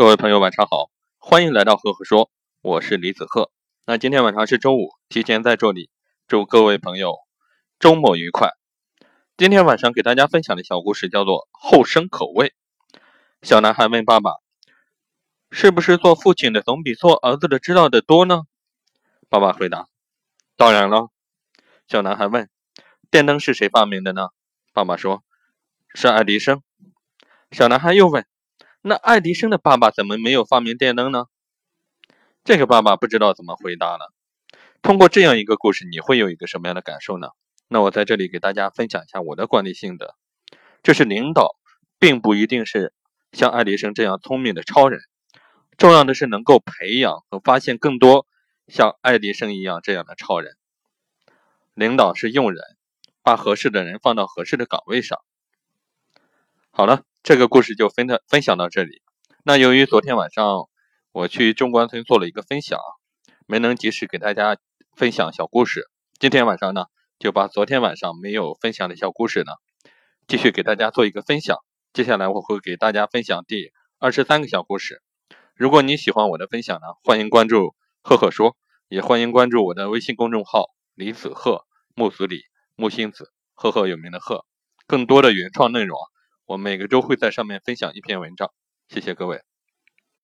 各位朋友，晚上好，欢迎来到赫赫说，我是李子赫。那今天晚上是周五，提前在这里祝各位朋友周末愉快。今天晚上给大家分享的小故事叫做《后生可畏》。小男孩问爸爸：“是不是做父亲的总比做儿子的知道的多呢？”爸爸回答：“当然了。”小男孩问：“电灯是谁发明的呢？”爸爸说：“是爱迪生。”小男孩又问。那爱迪生的爸爸怎么没有发明电灯呢？这个爸爸不知道怎么回答了。通过这样一个故事，你会有一个什么样的感受呢？那我在这里给大家分享一下我的管理心得：就是领导并不一定是像爱迪生这样聪明的超人，重要的是能够培养和发现更多像爱迪生一样这样的超人。领导是用人，把合适的人放到合适的岗位上。好了。这个故事就分的分享到这里。那由于昨天晚上我去中关村做了一个分享，没能及时给大家分享小故事。今天晚上呢，就把昨天晚上没有分享的小故事呢，继续给大家做一个分享。接下来我会给大家分享第二十三个小故事。如果你喜欢我的分享呢，欢迎关注赫赫说，也欢迎关注我的微信公众号李子赫木子李木星子赫赫有名的赫，更多的原创内容。我每个周会在上面分享一篇文章，谢谢各位。